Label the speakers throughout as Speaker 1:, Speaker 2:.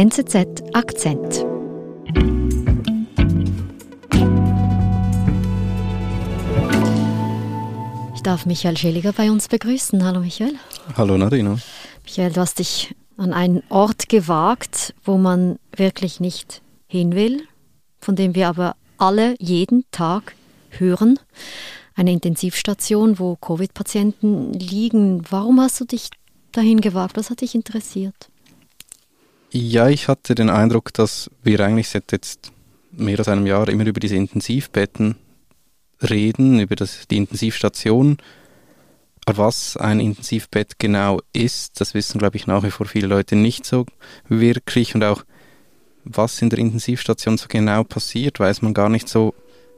Speaker 1: NZZ Akzent. Ich darf Michael Schilliger bei uns begrüßen. Hallo Michael.
Speaker 2: Hallo Narina.
Speaker 1: Michael, du hast dich an einen Ort gewagt, wo man wirklich nicht hin will, von dem wir aber alle jeden Tag hören. Eine Intensivstation, wo Covid-Patienten liegen. Warum hast du dich dahin gewagt? Was hat dich interessiert?
Speaker 2: Ja, ich hatte den Eindruck, dass wir eigentlich seit jetzt mehr als einem Jahr immer über diese Intensivbetten reden, über das, die Intensivstation. Aber was ein Intensivbett genau ist, das wissen, glaube ich, nach wie vor viele Leute nicht so wirklich. Und auch, was in der Intensivstation so genau passiert, weiß man gar nicht so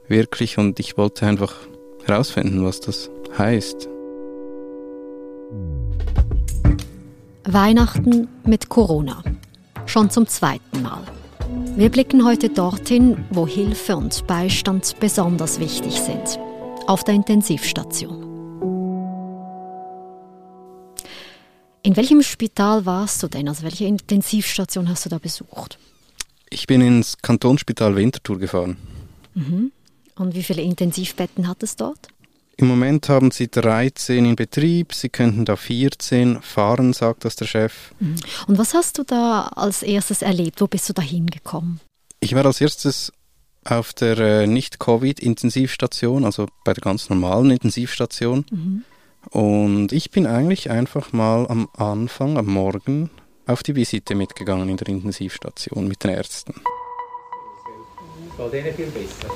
Speaker 2: wirklich. Und ich wollte einfach herausfinden, was das heißt.
Speaker 1: Weihnachten mit Corona. Schon zum zweiten Mal. Wir blicken heute dorthin, wo Hilfe und Beistand besonders wichtig sind. Auf der Intensivstation. In welchem Spital warst du denn? Also welche Intensivstation hast du da besucht?
Speaker 2: Ich bin ins Kantonsspital Winterthur gefahren.
Speaker 1: Mhm. Und wie viele Intensivbetten hat es dort?
Speaker 2: Im Moment haben sie 13 in Betrieb, sie könnten da 14 fahren, sagt das der Chef.
Speaker 1: Mhm. Und was hast du da als erstes erlebt? Wo bist du da hingekommen?
Speaker 2: Ich war als erstes auf der äh, Nicht-Covid-Intensivstation, also bei der ganz normalen Intensivstation. Mhm. Und ich bin eigentlich einfach mal am Anfang, am Morgen, auf die Visite mitgegangen in der Intensivstation mit den Ärzten.
Speaker 3: Bei denen viel besser.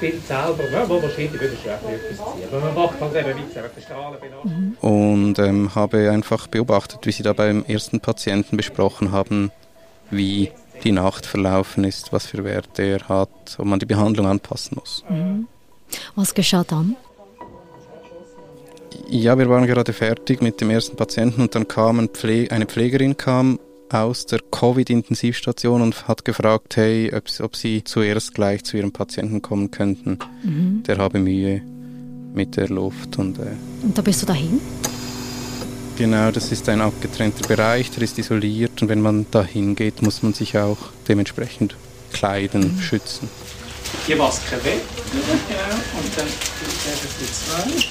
Speaker 3: Bild selber, ja, wahrscheinlich würde etwas ziehen. Aber man macht halt eben weiter, die Strahlen.
Speaker 2: Und ähm, habe einfach beobachtet, wie sie da beim ersten Patienten besprochen haben, wie die Nacht verlaufen ist, was für Werte er hat, ob man die Behandlung anpassen muss.
Speaker 1: Mhm. Was geschah dann?
Speaker 2: Ja, wir waren gerade fertig mit dem ersten Patienten und dann kam ein Pfle eine Pflegerin kam aus der Covid-Intensivstation und hat gefragt, hey, ob, ob, sie zuerst gleich zu ihrem Patienten kommen könnten. Mhm. Der habe Mühe mit der Luft. Und, äh,
Speaker 1: und da bist du dahin?
Speaker 2: Genau, das ist ein abgetrennter Bereich, der ist isoliert und wenn man dahin geht, muss man sich auch dementsprechend kleiden, mhm. schützen.
Speaker 3: Die Maske weg, ja, und dann die zwei.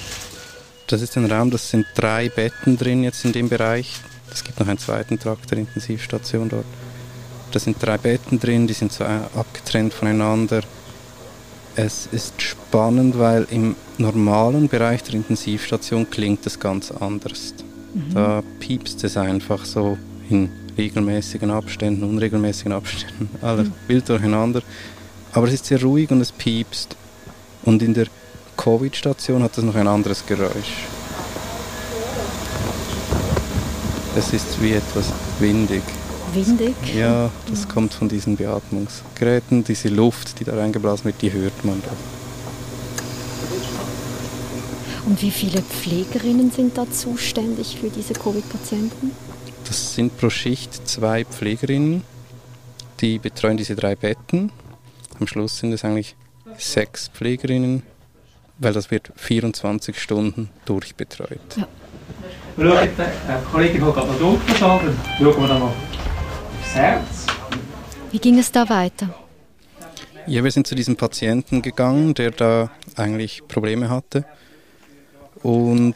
Speaker 2: Das ist ein Raum, das sind drei Betten drin jetzt in dem Bereich. Es gibt noch einen zweiten Trakt der Intensivstation dort. Da sind drei Betten drin, die sind so abgetrennt voneinander. Es ist spannend, weil im normalen Bereich der Intensivstation klingt es ganz anders. Mhm. Da piepst es einfach so in regelmäßigen Abständen, unregelmäßigen Abständen, alles mhm. wild durcheinander. Aber es ist sehr ruhig und es piepst. Und in der Covid-Station hat es noch ein anderes Geräusch. Es ist wie etwas windig.
Speaker 1: Windig?
Speaker 2: Ja, das kommt von diesen Beatmungsgeräten. Diese Luft, die da reingeblasen wird, die hört man da.
Speaker 1: Und wie viele Pflegerinnen sind da zuständig für diese Covid-Patienten?
Speaker 2: Das sind pro Schicht zwei Pflegerinnen, die betreuen diese drei Betten. Am Schluss sind es eigentlich sechs Pflegerinnen, weil das wird 24 Stunden durchbetreut. Ja.
Speaker 3: Wir schauen eine Kollegin holt gerade noch Ultraschall, dann schauen wir dann noch aufs Herz.
Speaker 1: Wie ging es da weiter?
Speaker 2: Ja, wir sind zu diesem Patienten gegangen, der da eigentlich Probleme hatte. Und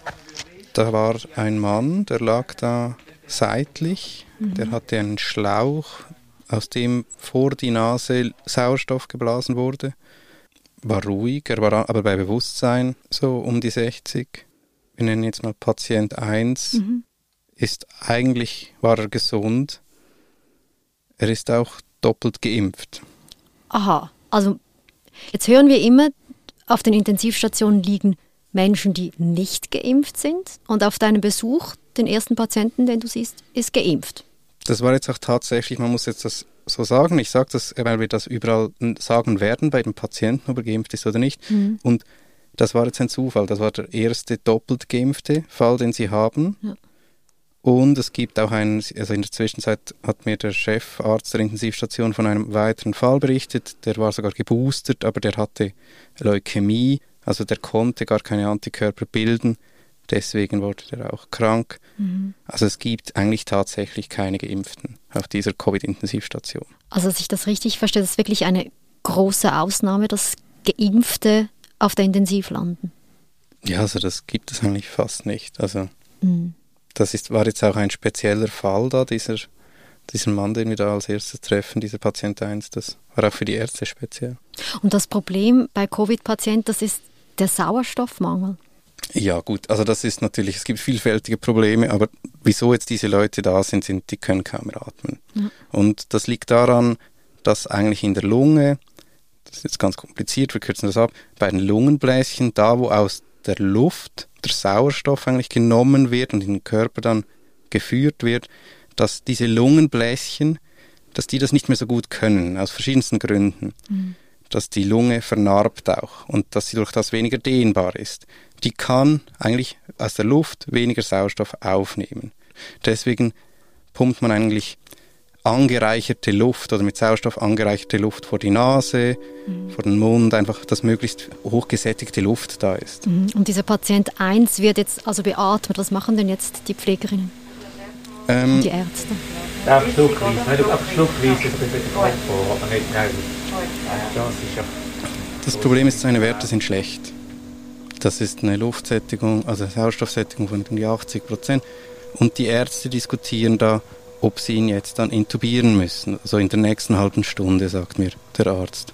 Speaker 2: da war ein Mann, der lag da seitlich, mhm. der hatte einen Schlauch, aus dem vor die Nase Sauerstoff geblasen wurde. War ruhig, er war aber bei Bewusstsein, so um die 60 wir nennen jetzt mal Patient 1, mhm. ist eigentlich, war er gesund. Er ist auch doppelt geimpft.
Speaker 1: Aha, also jetzt hören wir immer, auf den Intensivstationen liegen Menschen, die nicht geimpft sind. Und auf deinem Besuch, den ersten Patienten, den du siehst, ist geimpft.
Speaker 2: Das war jetzt auch tatsächlich, man muss jetzt das so sagen. Ich sage das, weil wir das überall sagen werden bei den Patienten, ob er geimpft ist oder nicht. Mhm. Und das war jetzt ein Zufall. Das war der erste doppelt geimpfte Fall, den sie haben. Ja. Und es gibt auch einen, also in der Zwischenzeit hat mir der Chefarzt der Intensivstation von einem weiteren Fall berichtet. Der war sogar geboostert, aber der hatte Leukämie, also der konnte gar keine Antikörper bilden. Deswegen wurde er auch krank. Mhm. Also es gibt eigentlich tatsächlich keine Geimpften auf dieser Covid-Intensivstation.
Speaker 1: Also, dass ich das richtig verstehe, das ist wirklich eine große Ausnahme, dass Geimpfte auf der Intensiv landen.
Speaker 2: Ja, also das gibt es eigentlich fast nicht. Also mhm. das ist, war jetzt auch ein spezieller Fall da, dieser, dieser Mann, den wir da als erstes treffen, dieser Patient 1, das war auch für die Ärzte speziell.
Speaker 1: Und das Problem bei Covid-Patienten, das ist der Sauerstoffmangel.
Speaker 2: Ja gut, also das ist natürlich, es gibt vielfältige Probleme, aber wieso jetzt diese Leute da sind, sind die können kaum mehr atmen. Ja. Und das liegt daran, dass eigentlich in der Lunge, das ist jetzt ganz kompliziert, wir kürzen das ab, bei den Lungenbläschen, da wo aus der Luft der Sauerstoff eigentlich genommen wird und in den Körper dann geführt wird, dass diese Lungenbläschen, dass die das nicht mehr so gut können, aus verschiedensten Gründen. Mhm. Dass die Lunge vernarbt auch und dass sie durch das weniger dehnbar ist die kann eigentlich aus der Luft weniger Sauerstoff aufnehmen. Deswegen pumpt man eigentlich angereicherte Luft oder mit Sauerstoff angereicherte Luft vor die Nase, mhm. vor den Mund, einfach, dass möglichst hochgesättigte Luft da ist.
Speaker 1: Mhm. Und dieser Patient 1 wird jetzt also beatmet. Was machen denn jetzt die Pflegerinnen? Ähm, und die Ärzte?
Speaker 3: Ja, schluckweise. Nicht auf schluckweise, das kommt vor, aber nicht. Das,
Speaker 2: das Problem ist, seine Werte sind schlecht. Das ist eine Luftsättigung, also eine Sauerstoffsättigung von 80 Prozent. Und die Ärzte diskutieren da, ob sie ihn jetzt dann intubieren müssen. Also in der nächsten halben Stunde, sagt mir der Arzt.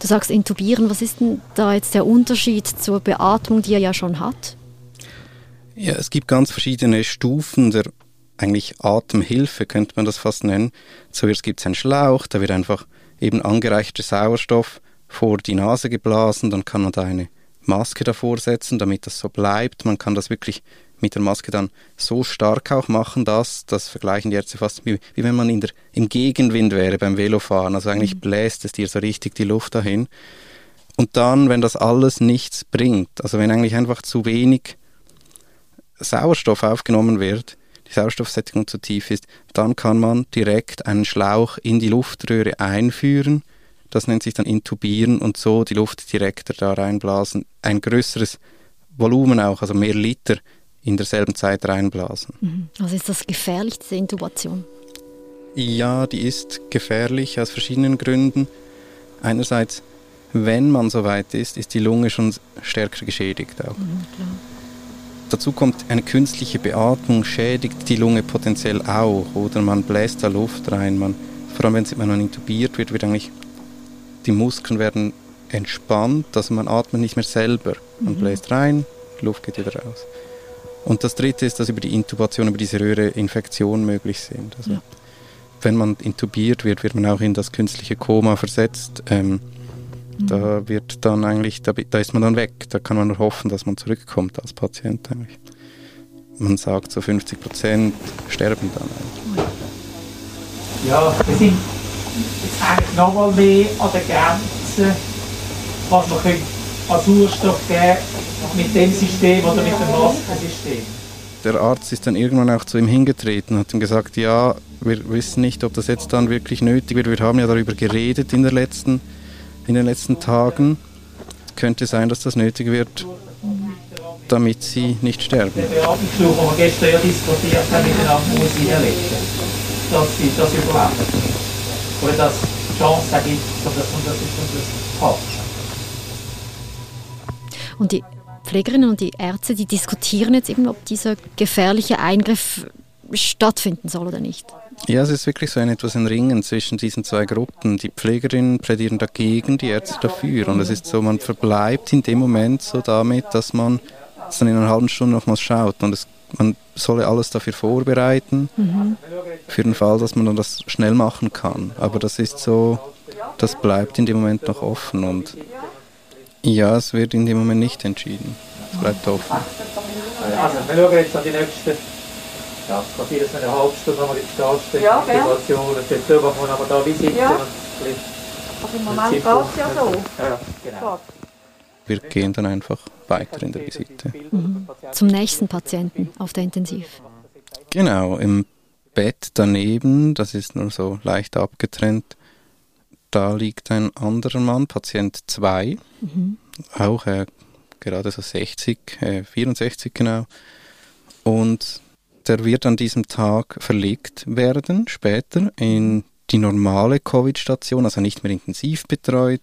Speaker 1: Du sagst intubieren, was ist denn da jetzt der Unterschied zur Beatmung, die er ja schon hat?
Speaker 2: Ja, es gibt ganz verschiedene Stufen der eigentlich Atemhilfe, könnte man das fast nennen. Zuerst gibt es einen Schlauch, da wird einfach eben angereichter Sauerstoff vor die Nase geblasen, dann kann man da eine Maske davor setzen, damit das so bleibt. Man kann das wirklich mit der Maske dann so stark auch machen, dass, das vergleichen die Ärzte fast wie, wie wenn man in der, im Gegenwind wäre beim Velofahren. Also eigentlich mhm. bläst es dir so richtig die Luft dahin. Und dann, wenn das alles nichts bringt, also wenn eigentlich einfach zu wenig Sauerstoff aufgenommen wird, die Sauerstoffsättigung zu tief ist, dann kann man direkt einen Schlauch in die Luftröhre einführen das nennt sich dann Intubieren und so die Luft direkter da reinblasen. Ein größeres Volumen auch, also mehr Liter in derselben Zeit reinblasen.
Speaker 1: Mhm. Also ist das gefährlich, diese Intubation?
Speaker 2: Ja, die ist gefährlich aus verschiedenen Gründen. Einerseits, wenn man so weit ist, ist die Lunge schon stärker geschädigt auch. Mhm, Dazu kommt eine künstliche Beatmung, schädigt die Lunge potenziell auch oder man bläst da Luft rein. Man, vor allem wenn man intubiert wird, wird eigentlich die Muskeln werden entspannt, also man atmet nicht mehr selber. Man mhm. bläst rein, die Luft geht wieder raus. Und das dritte ist, dass über die Intubation, über diese Röhre Infektionen möglich sind. Also ja. wenn man intubiert wird, wird man auch in das künstliche Koma versetzt. Ähm, mhm. Da wird dann eigentlich, da, da, ist man dann weg. Da kann man nur hoffen, dass man zurückkommt als Patient eigentlich. Man sagt so 50 Prozent sterben dann eigentlich.
Speaker 3: Ja, wir sind jetzt hängt nochmal mehr an der Grenze, was man an Sauerstoff geben mit dem System oder mit dem Maskensystem.
Speaker 2: Der Arzt ist dann irgendwann auch zu ihm hingetreten und hat ihm gesagt, ja, wir wissen nicht, ob das jetzt dann wirklich nötig wird. Wir haben ja darüber geredet in, der letzten, in den letzten Tagen. Es könnte sein, dass das nötig wird, damit sie nicht sterben. Der
Speaker 3: Beatmungsschluch, den wir gestern ja diskutiert haben, miteinander muss einlegen, dass sie das überleben oder dass es Chance gibt, dass man das ist hat.
Speaker 1: Und die Pflegerinnen und die Ärzte, die diskutieren jetzt eben, ob dieser gefährliche Eingriff stattfinden soll oder nicht.
Speaker 2: Ja, es ist wirklich so ein etwas ein Ringen zwischen diesen zwei Gruppen. Die Pflegerinnen plädieren dagegen, die Ärzte dafür. Und es ist so, man verbleibt in dem Moment so damit, dass man dann in einer halben Stunde nochmals schaut. Und es man solle alles dafür vorbereiten, mhm. für den Fall, dass man dann das schnell machen kann. Aber das ist so, das bleibt in dem Moment noch offen und ja, es wird in dem Moment nicht entschieden. Es bleibt offen.
Speaker 3: Also, wir schauen jetzt an die nächste, ja, es geht jedes eine halbe Stunde, haben wir jetzt da ja, Situation, jetzt dürfen wir aber da visitieren. Ja.
Speaker 1: Also im Moment geht es ja so. Ja, genau
Speaker 2: wir gehen dann einfach weiter in der Visite.
Speaker 1: Mhm. Zum nächsten Patienten auf der Intensiv.
Speaker 2: Genau, im Bett daneben, das ist nur so leicht abgetrennt, da liegt ein anderer Mann, Patient 2, mhm. auch äh, gerade so 60, äh, 64 genau. Und der wird an diesem Tag verlegt werden, später in die normale Covid-Station, also nicht mehr intensiv betreut.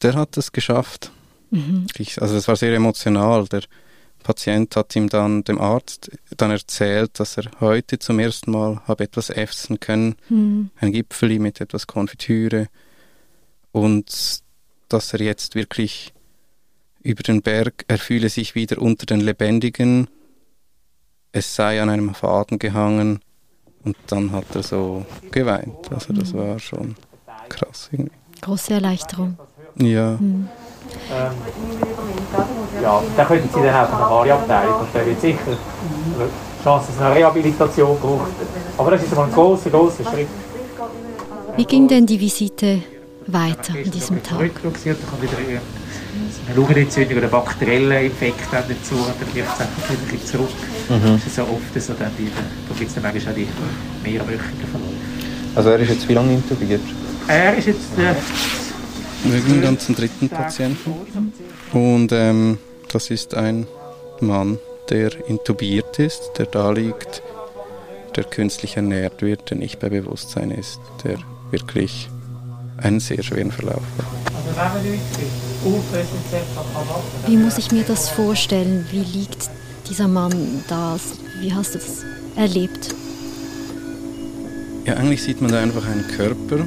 Speaker 2: Der hat es geschafft. Mhm. Also das war sehr emotional. Der Patient hat ihm dann, dem Arzt, dann erzählt, dass er heute zum ersten Mal habe etwas essen können, mhm. ein Gipfeli mit etwas Konfitüre und dass er jetzt wirklich über den Berg, er fühle sich wieder unter den Lebendigen, es sei an einem Faden gehangen und dann hat er so geweint. Also das mhm. war schon krass irgendwie.
Speaker 1: Große Erleichterung.
Speaker 2: Ja. Mhm.
Speaker 3: Ähm, ja, dann könnten Sie dann auch von der Mariabteilung, und der wird sicher eine Chance, dass es eine Rehabilitation braucht. Aber das ist mal ein großer, großer Schritt.
Speaker 1: Wie ging denn die Visite weiter an diesem Tag?
Speaker 3: Eine Lungenentzündung oder bakterielle Infekt dazu, dann wirft es einfach wieder ein zurück. Mhm. Das ist so oft so, dann die, da gibt es dann manchmal auch die mehrwöchigen Verläufe.
Speaker 2: Also er ist jetzt wie lange intubiert?
Speaker 3: Er ist jetzt äh,
Speaker 2: wir gehen dann zum dritten Patienten. Und ähm, das ist ein Mann, der intubiert ist, der da liegt, der künstlich ernährt wird, der nicht bei Bewusstsein ist, der wirklich einen sehr schweren Verlauf hat.
Speaker 1: Wie muss ich mir das vorstellen? Wie liegt dieser Mann da? Wie hast du das erlebt?
Speaker 2: Ja, eigentlich sieht man da einfach einen Körper,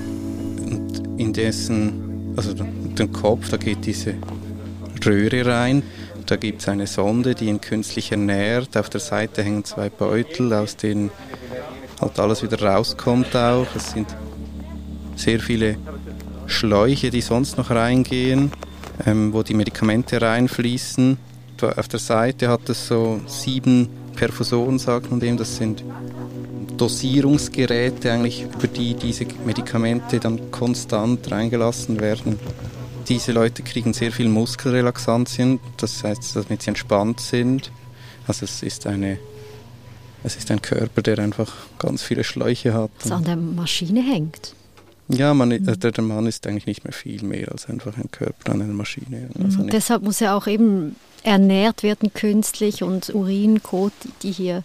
Speaker 2: in dessen also den Kopf, da geht diese Röhre rein. Da gibt es eine Sonde, die ihn künstlich ernährt. Auf der Seite hängen zwei Beutel, aus denen halt alles wieder rauskommt auch. Es sind sehr viele Schläuche, die sonst noch reingehen, ähm, wo die Medikamente reinfließen. Auf der Seite hat es so sieben Perfusoren, sagt man dem. Das sind Dosierungsgeräte eigentlich, über die diese Medikamente dann konstant reingelassen werden. Diese Leute kriegen sehr viel Muskelrelaxantien, das heißt, damit sie entspannt sind. Also es ist eine es ist ein Körper, der einfach ganz viele Schläuche hat.
Speaker 1: Das an der Maschine hängt.
Speaker 2: Ja, man, mhm. der, der Mann ist eigentlich nicht mehr viel mehr als einfach ein Körper an einer Maschine.
Speaker 1: Also mhm, deshalb muss er auch eben ernährt werden künstlich und Urin, Kot, die hier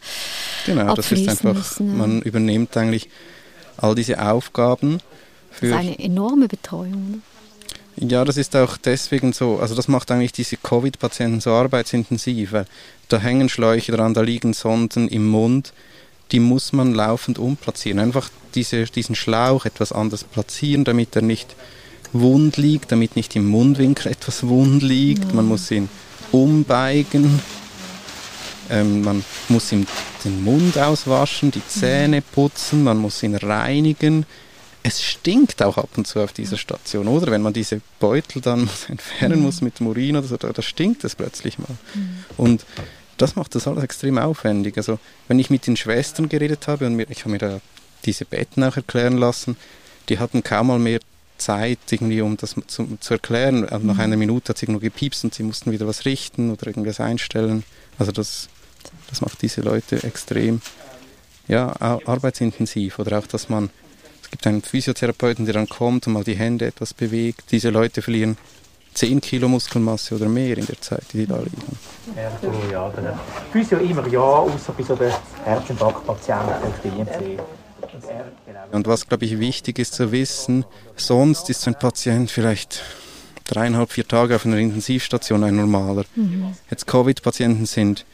Speaker 2: Genau, das ist einfach, müssen, ja. man übernimmt eigentlich all diese Aufgaben.
Speaker 1: Für das ist eine enorme Betreuung.
Speaker 2: Oder? Ja, das ist auch deswegen so, also das macht eigentlich diese Covid-Patienten so arbeitsintensiv, weil da hängen Schläuche dran, da liegen Sonden im Mund, die muss man laufend umplatzieren. Einfach diese, diesen Schlauch etwas anders platzieren, damit er nicht wund liegt, damit nicht im Mundwinkel etwas wund liegt. Ja. Man muss ihn umbeigen. Ähm, man muss ihm den Mund auswaschen, die Zähne putzen, man muss ihn reinigen. Es stinkt auch ab und zu auf dieser Station, oder? Wenn man diese Beutel dann entfernen muss mit dem Urin oder so, da, da stinkt es plötzlich mal. Und das macht das alles extrem aufwendig. Also wenn ich mit den Schwestern geredet habe und mir, ich habe mir da diese Betten auch erklären lassen, die hatten kaum mal mehr Zeit, irgendwie, um das zu, zu erklären. Also nach mhm. einer Minute hat es irgendwo gepiepst und sie mussten wieder was richten oder irgendwas einstellen. Also das, das macht diese Leute extrem ja, arbeitsintensiv. Oder auch, dass man, es gibt einen Physiotherapeuten, der dann kommt und mal die Hände etwas bewegt. Diese Leute verlieren 10 Kilo Muskelmasse oder mehr in der Zeit, die sie da liegen.
Speaker 3: Ja, Physio immer ja, außer bei so den Herzinfarktpatienten auf der IMC.
Speaker 2: Und was, glaube ich, wichtig ist zu wissen, sonst ist so ein Patient vielleicht dreieinhalb, vier Tage auf einer Intensivstation ein normaler. Mhm. Jetzt Covid-Patienten sind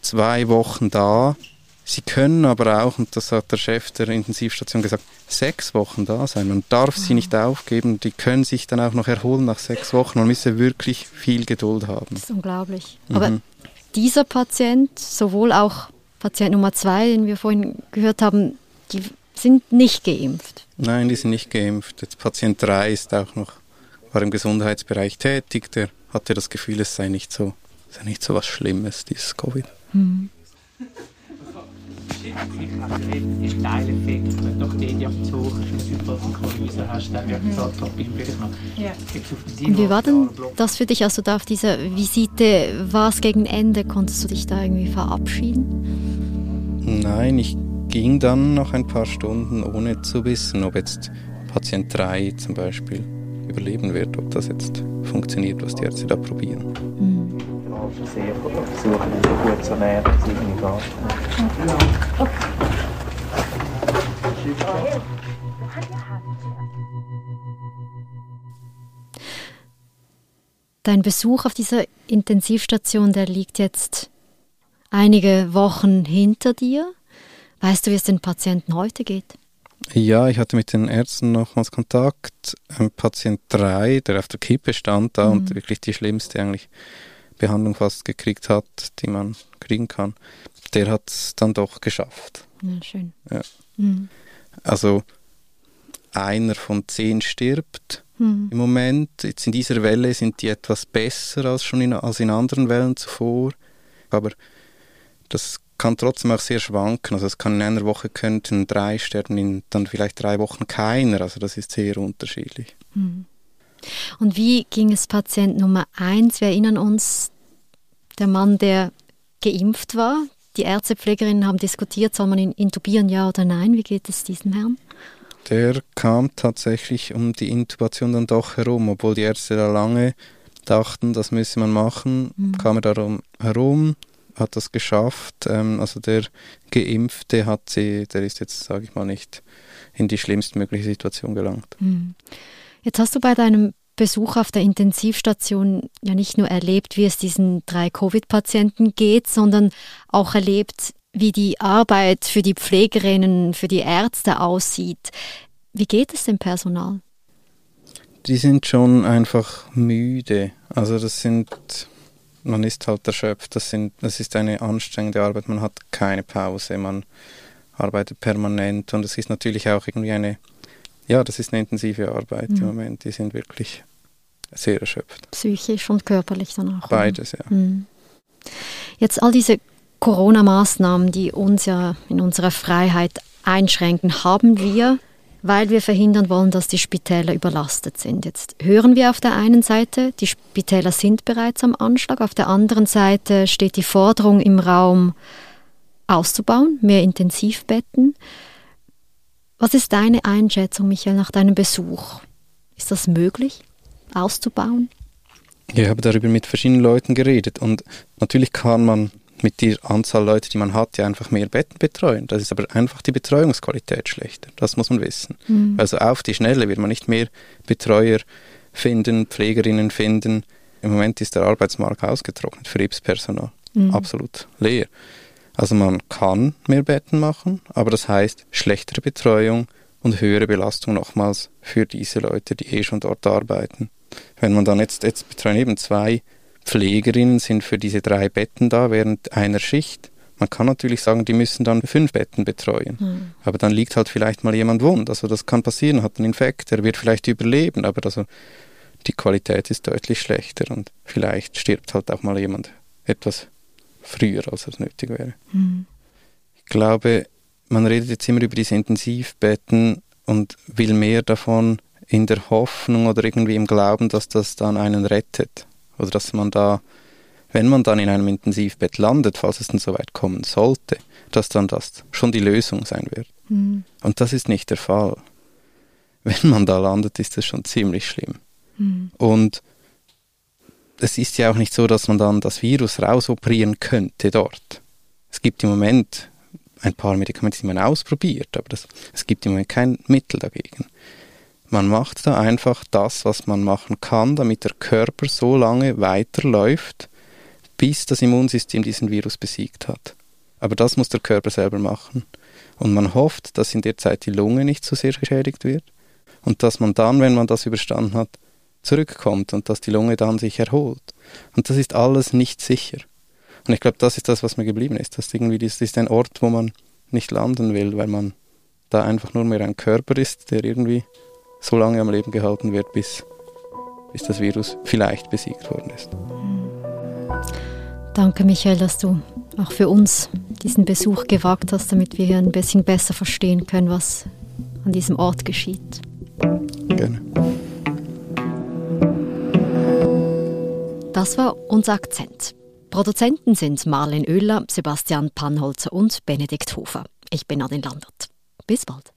Speaker 2: zwei Wochen da. Sie können aber auch, und das hat der Chef der Intensivstation gesagt, sechs Wochen da sein. Man darf mhm. sie nicht aufgeben. Die können sich dann auch noch erholen nach sechs Wochen. Man müsse wirklich viel Geduld haben.
Speaker 1: Das ist unglaublich. Mhm. Aber dieser Patient, sowohl auch Patient Nummer zwei, den wir vorhin gehört haben, die sind nicht geimpft.
Speaker 2: Nein, die sind nicht geimpft. Jetzt Patient 3 ist auch noch, war im Gesundheitsbereich tätig, der hatte das Gefühl, es sei nicht so, sei nicht so was Schlimmes, dieses Covid. Hm.
Speaker 1: ist wenn du hast, dann wird es halt. Und wie war denn das für dich, also da auf dieser Visite, war es gegen Ende, konntest du dich da irgendwie verabschieden?
Speaker 2: Nein, ich ging dann noch ein paar Stunden, ohne zu wissen, ob jetzt Patient 3 zum Beispiel überleben wird, ob das jetzt funktioniert, was die Ärzte da probieren. Mhm.
Speaker 4: sehr versuchen, so gut zu ernähren, dass es irgendwie geht.
Speaker 1: Dein Besuch auf dieser Intensivstation, der liegt jetzt einige Wochen hinter dir. Weißt du, wie es den Patienten heute geht?
Speaker 2: Ja, ich hatte mit den Ärzten nochmals Kontakt. Ein Patient 3, der auf der Kippe stand da mhm. und wirklich die schlimmste eigentlich Behandlung fast gekriegt hat, die man kriegen kann, der hat es dann doch geschafft.
Speaker 1: Ja, schön.
Speaker 2: Ja. Mhm. Also einer von zehn stirbt hm. Im Moment, jetzt in dieser Welle, sind die etwas besser als schon in, als in anderen Wellen zuvor. Aber das kann trotzdem auch sehr schwanken. Also es kann in einer Woche könnten drei sterben, in dann vielleicht drei Wochen keiner. Also das ist sehr unterschiedlich. Hm.
Speaker 1: Und wie ging es Patient Nummer eins? Wir erinnern uns, der Mann, der geimpft war. Die Ärztepflegerinnen haben diskutiert, soll man ihn intubieren, ja oder nein? Wie geht es diesem Herrn?
Speaker 2: der kam tatsächlich um die Intubation dann doch herum, obwohl die Ärzte da lange dachten, das müsse man machen, mhm. kam er darum herum, hat das geschafft. Ähm, also der Geimpfte hat sie, der ist jetzt, sage ich mal, nicht in die schlimmstmögliche Situation gelangt. Mhm.
Speaker 1: Jetzt hast du bei deinem Besuch auf der Intensivstation ja nicht nur erlebt, wie es diesen drei Covid-Patienten geht, sondern auch erlebt, wie die Arbeit für die Pflegerinnen, für die Ärzte aussieht. Wie geht es dem Personal?
Speaker 2: Die sind schon einfach müde. Also das sind, man ist halt erschöpft. Das, sind, das ist eine anstrengende Arbeit. Man hat keine Pause. Man arbeitet permanent und es ist natürlich auch irgendwie eine, ja, das ist eine intensive Arbeit mhm. im Moment. Die sind wirklich sehr erschöpft.
Speaker 1: Psychisch und körperlich dann auch.
Speaker 2: Beides, ja. Mhm.
Speaker 1: Jetzt all diese Corona-Maßnahmen, die uns ja in unserer Freiheit einschränken, haben wir, weil wir verhindern wollen, dass die Spitäler überlastet sind. Jetzt hören wir auf der einen Seite, die Spitäler sind bereits am Anschlag, auf der anderen Seite steht die Forderung im Raum, auszubauen, mehr Intensivbetten. Was ist deine Einschätzung, Michael, nach deinem Besuch? Ist das möglich, auszubauen?
Speaker 2: ich habe darüber mit verschiedenen Leuten geredet und natürlich kann man mit der Anzahl Leute, die man hat, ja einfach mehr Betten betreuen. Das ist aber einfach die Betreuungsqualität schlechter. Das muss man wissen. Mhm. Also auf die Schnelle wird man nicht mehr Betreuer finden, Pflegerinnen finden. Im Moment ist der Arbeitsmarkt ausgetrocknet für Hilfspersonal. Mhm. Absolut leer. Also man kann mehr Betten machen, aber das heißt schlechtere Betreuung und höhere Belastung nochmals für diese Leute, die eh schon dort arbeiten. Wenn man dann jetzt, jetzt betreuen eben zwei Pflegerinnen sind für diese drei Betten da während einer Schicht. Man kann natürlich sagen, die müssen dann fünf Betten betreuen. Mhm. Aber dann liegt halt vielleicht mal jemand wund. Also das kann passieren, hat einen Infekt, er wird vielleicht überleben, aber also die Qualität ist deutlich schlechter und vielleicht stirbt halt auch mal jemand etwas früher, als es nötig wäre. Mhm. Ich glaube, man redet jetzt immer über diese Intensivbetten und will mehr davon in der Hoffnung oder irgendwie im Glauben, dass das dann einen rettet. Oder dass man da, wenn man dann in einem Intensivbett landet, falls es dann so weit kommen sollte, dass dann das schon die Lösung sein wird. Mhm. Und das ist nicht der Fall. Wenn man da landet, ist das schon ziemlich schlimm. Mhm. Und es ist ja auch nicht so, dass man dann das Virus rausoperieren könnte dort. Es gibt im Moment ein paar Medikamente, die man ausprobiert, aber das, es gibt im Moment kein Mittel dagegen. Man macht da einfach das, was man machen kann, damit der Körper so lange weiterläuft, bis das Immunsystem diesen Virus besiegt hat. Aber das muss der Körper selber machen. Und man hofft, dass in der Zeit die Lunge nicht so sehr geschädigt wird und dass man dann, wenn man das überstanden hat, zurückkommt und dass die Lunge dann sich erholt. Und das ist alles nicht sicher. Und ich glaube, das ist das, was mir geblieben ist. Das, irgendwie, das ist ein Ort, wo man nicht landen will, weil man da einfach nur mehr ein Körper ist, der irgendwie so lange am Leben gehalten wird, bis, bis das Virus vielleicht besiegt worden ist.
Speaker 1: Danke, Michael, dass du auch für uns diesen Besuch gewagt hast, damit wir hier ein bisschen besser verstehen können, was an diesem Ort geschieht.
Speaker 2: Gerne.
Speaker 1: Das war unser Akzent. Produzenten sind Marlene Oehler, Sebastian Pannholzer und Benedikt Hofer. Ich bin Nadine Landert. Bis bald.